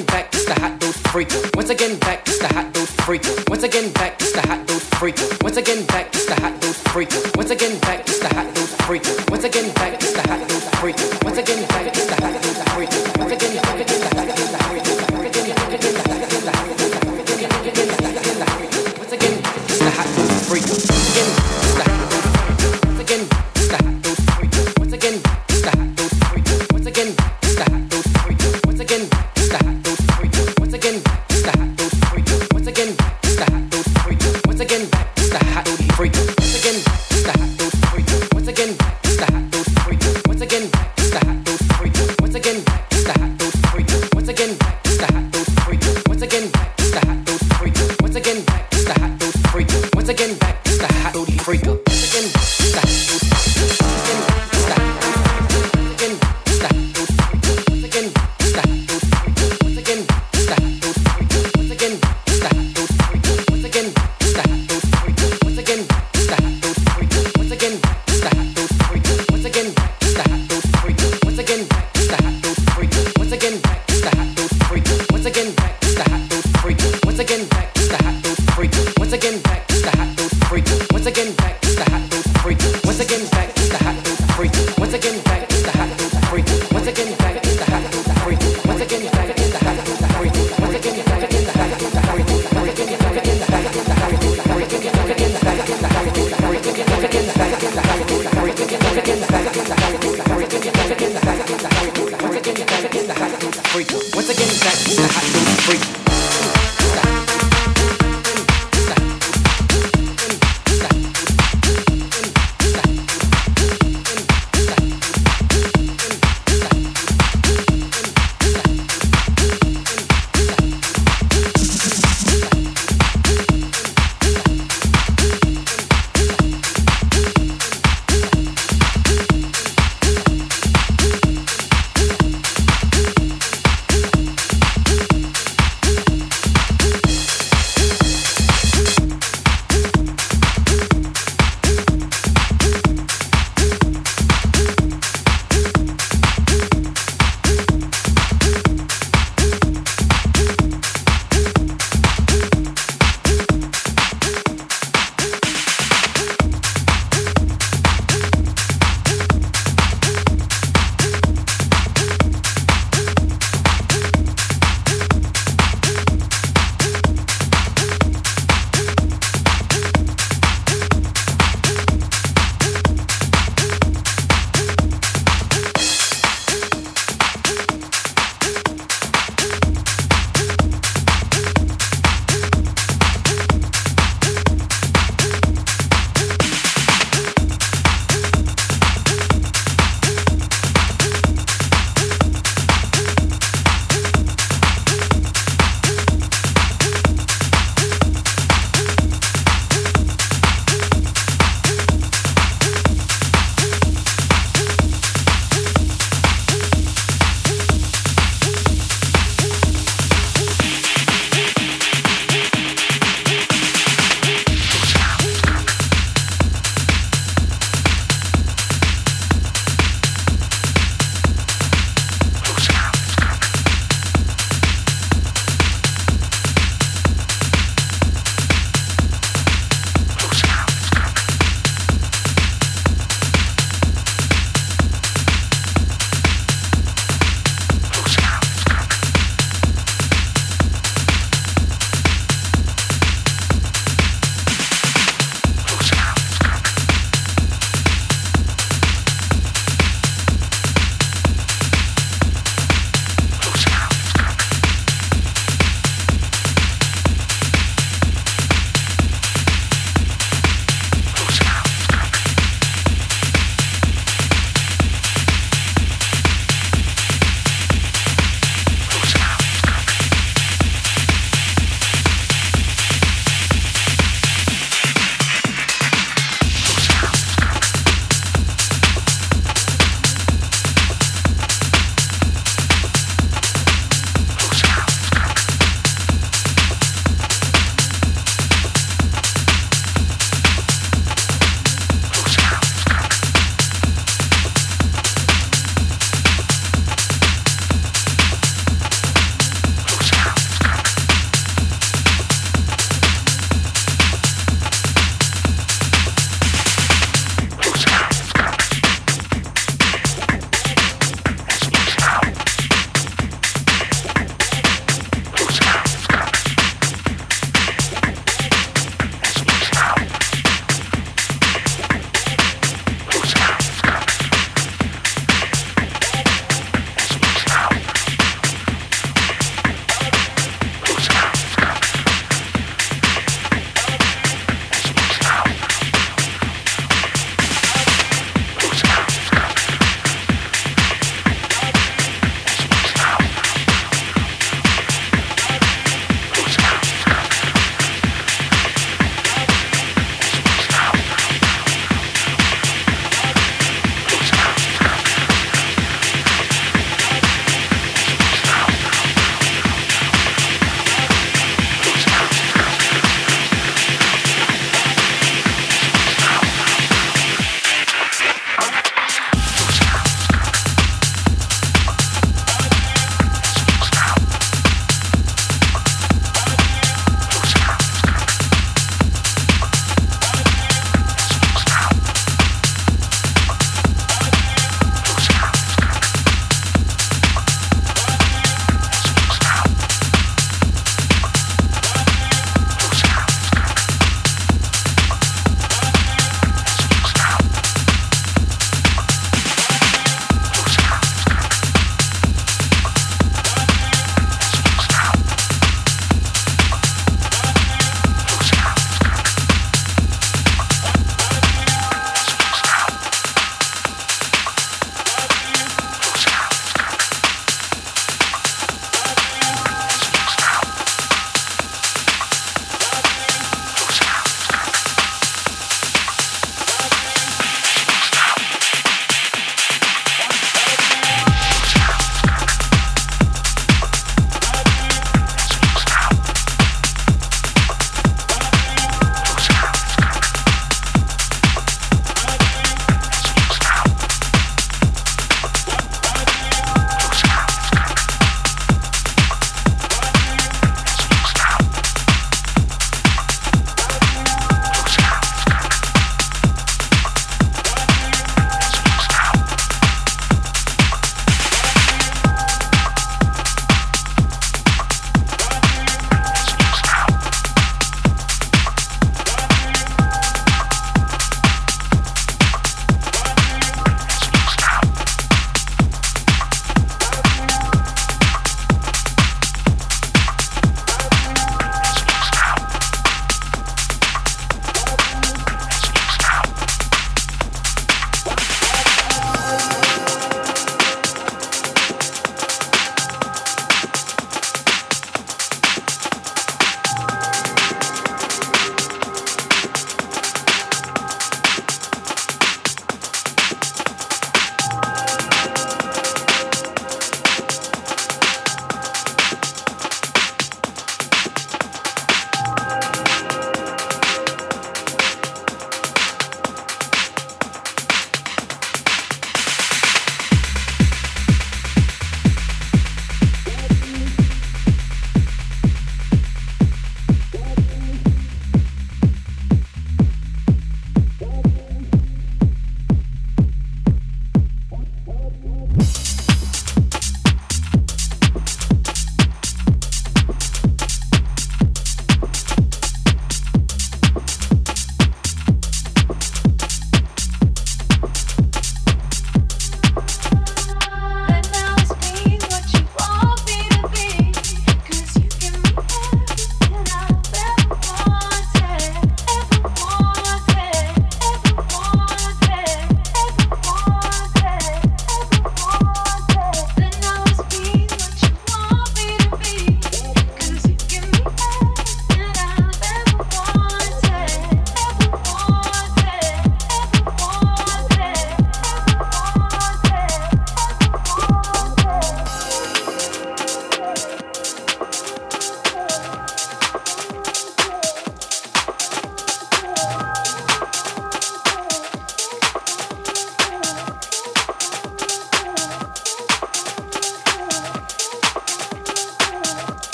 again back, it's the hot dude freak. Once again back, it's the hot dude freak. Once again back, it's the hot dude freak. Once again back, it's the hot dude freak. Once again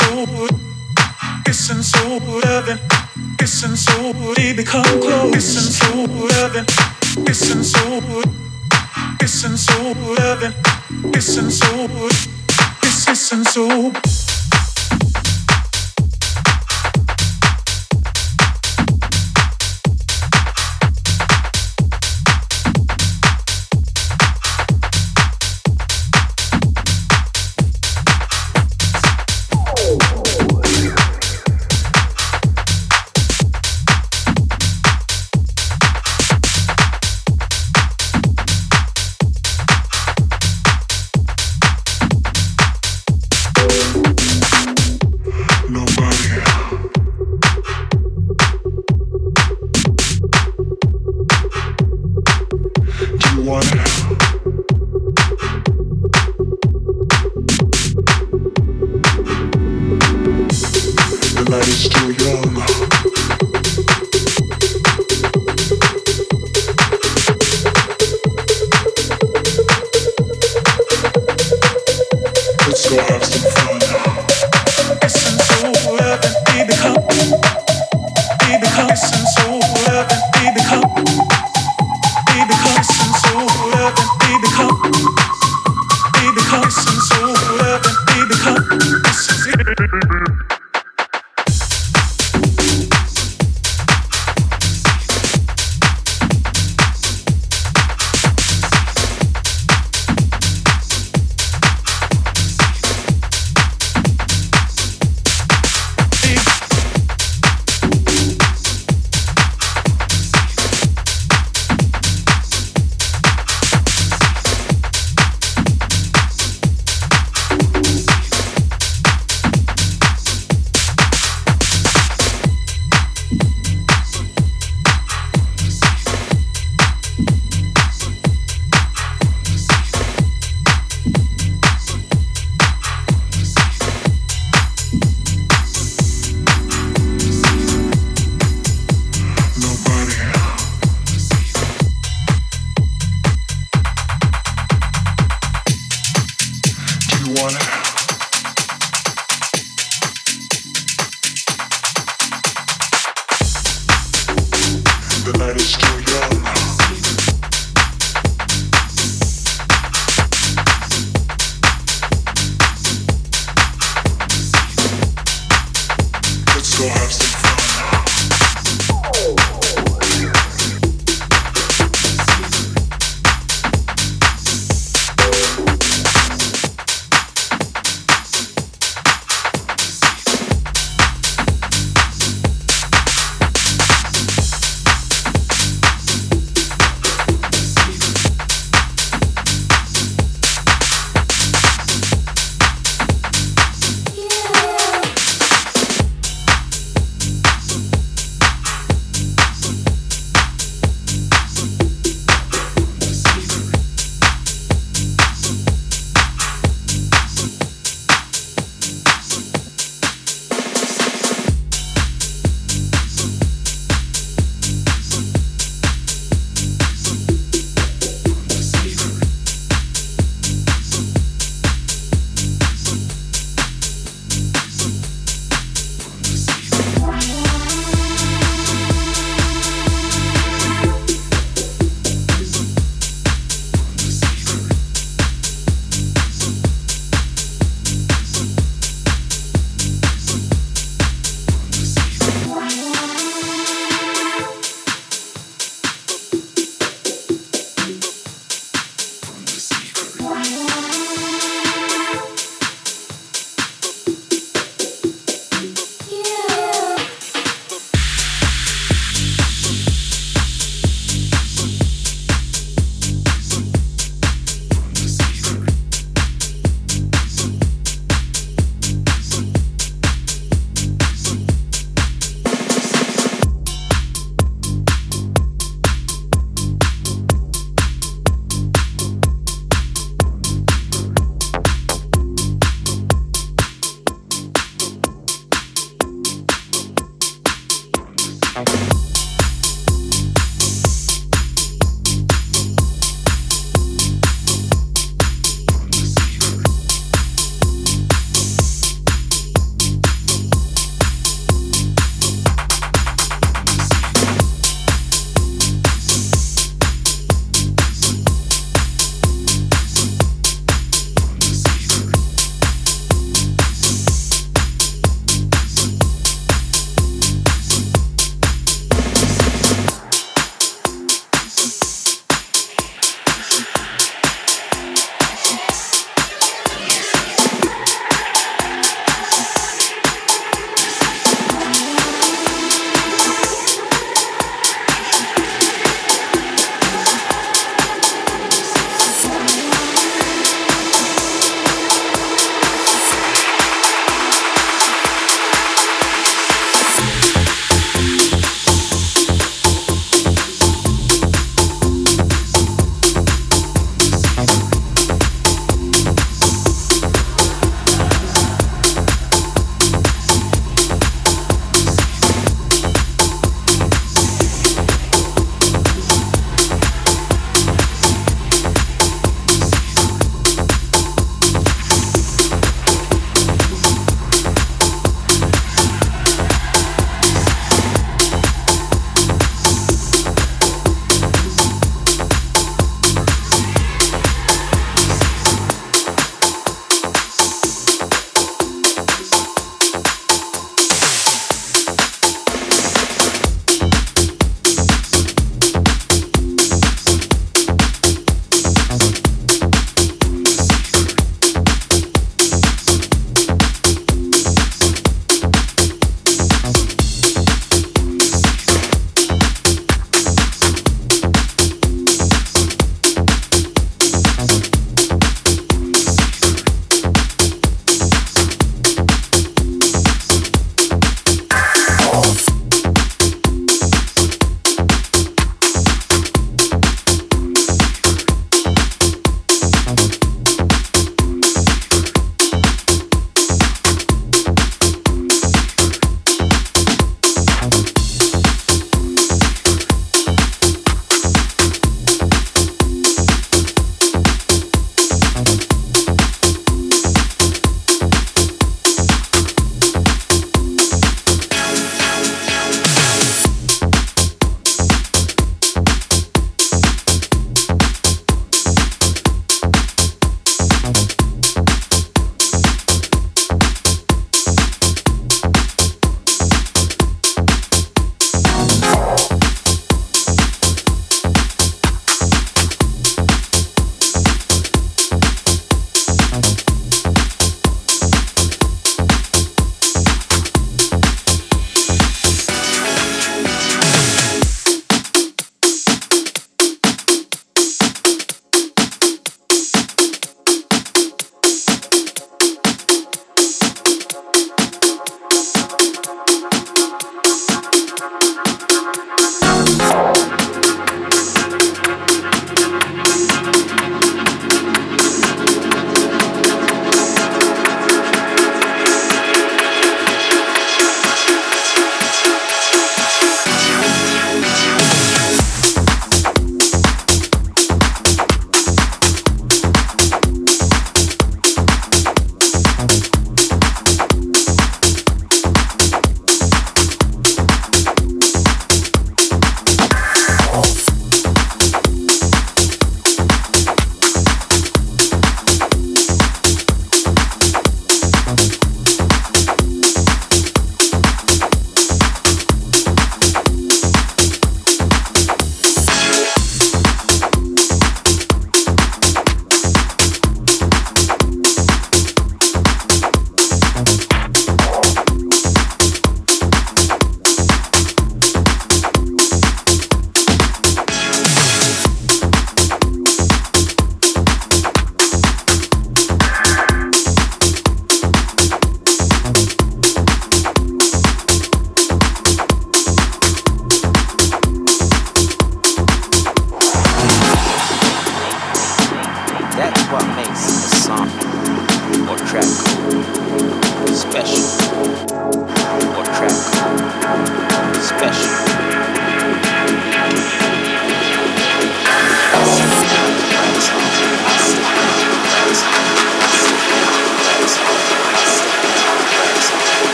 soul, kissing so loving, kissing so they become close, kissing so loving, kissing so, kissing so loving, kissing so, kissing so.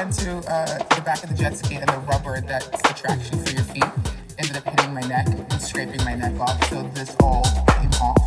into uh, the back of the jet ski and the rubber that's the traction for your feet ended up hitting my neck and scraping my neck off. So this all came off.